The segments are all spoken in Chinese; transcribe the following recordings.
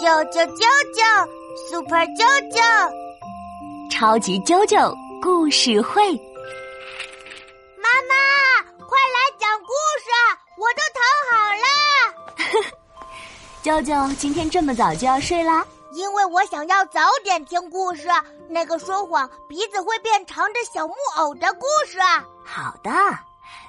啾啾啾啾，Super 啾啾，超级啾啾故事会。妈妈，快来讲故事，我都躺好了。啾啾，今天这么早就要睡啦？因为我想要早点听故事，那个说谎鼻子会变长的小木偶的故事。好的，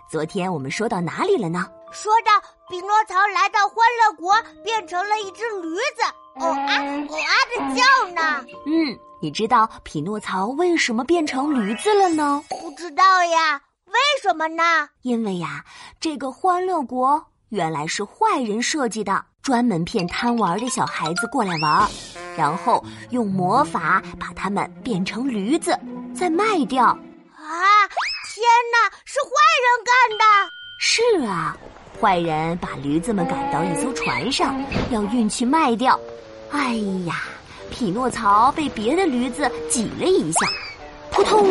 昨天我们说到哪里了呢？说到匹诺曹来到欢乐国，变成了一只驴子，哦啊哦啊的叫呢。嗯，你知道匹诺曹为什么变成驴子了呢？不知道呀，为什么呢？因为呀，这个欢乐国原来是坏人设计的，专门骗贪玩的小孩子过来玩，然后用魔法把他们变成驴子，再卖掉。啊！天哪，是坏人干的！是啊。坏人把驴子们赶到一艘船上，要运去卖掉。哎呀，匹诺曹被别的驴子挤了一下，扑通，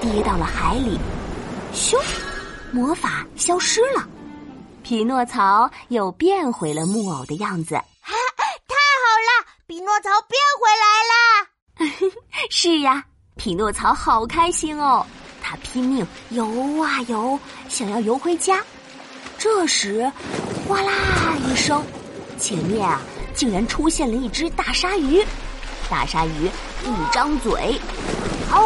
跌到了海里。咻，魔法消失了，匹诺曹又变回了木偶的样子。哈，太好了，匹诺曹变回来了。是呀，匹诺曹好开心哦，他拼命游啊游，想要游回家。这时，哗啦一声，前面啊竟然出现了一只大鲨鱼。大鲨鱼一张嘴，嗷，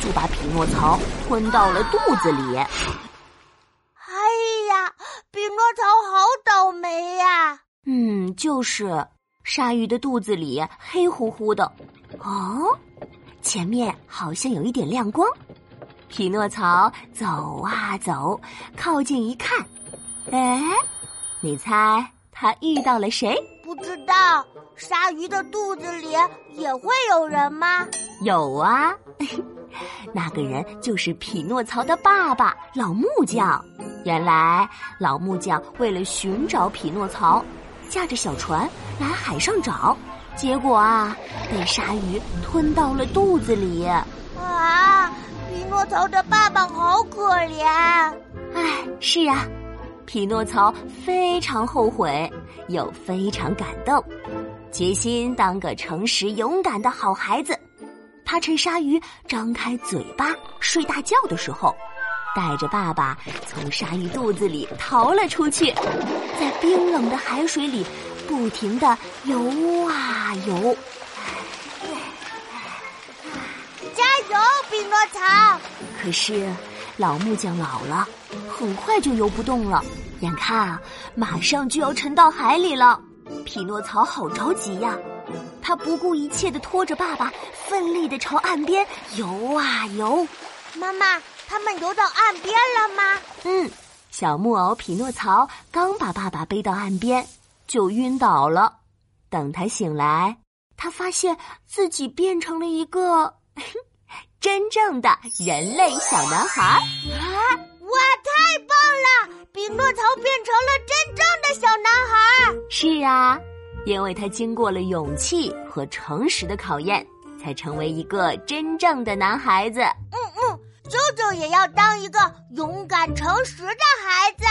就把匹诺曹吞到了肚子里。哎呀，匹诺曹好倒霉呀！嗯，就是，鲨鱼的肚子里黑乎乎的。哦，前面好像有一点亮光。匹诺曹走啊走，靠近一看，哎，你猜他遇到了谁？不知道。鲨鱼的肚子里也会有人吗？有啊，那个人就是匹诺曹的爸爸老木匠。原来老木匠为了寻找匹诺曹，驾着小船来海上找，结果啊，被鲨鱼吞到了肚子里。啊！诺曹的爸爸好可怜，哎，是啊，匹诺曹非常后悔，又非常感动，决心当个诚实勇敢的好孩子。他趁鲨鱼张开嘴巴睡大觉的时候，带着爸爸从鲨鱼肚子里逃了出去，在冰冷的海水里不停的游啊游。匹诺曹，可是老木匠老了，很快就游不动了，眼看啊，马上就要沉到海里了。匹诺曹好着急呀，他不顾一切的拖着爸爸，奋力的朝岸边游啊游。妈妈，他们游到岸边了吗？嗯，小木偶匹诺曹刚把爸爸背到岸边，就晕倒了。等他醒来，他发现自己变成了一个。真正的人类小男孩啊！哇，太棒了！匹诺曹变成了真正的小男孩。是啊，因为他经过了勇气和诚实的考验，才成为一个真正的男孩子。嗯嗯，舅舅也要当一个勇敢诚实的孩子。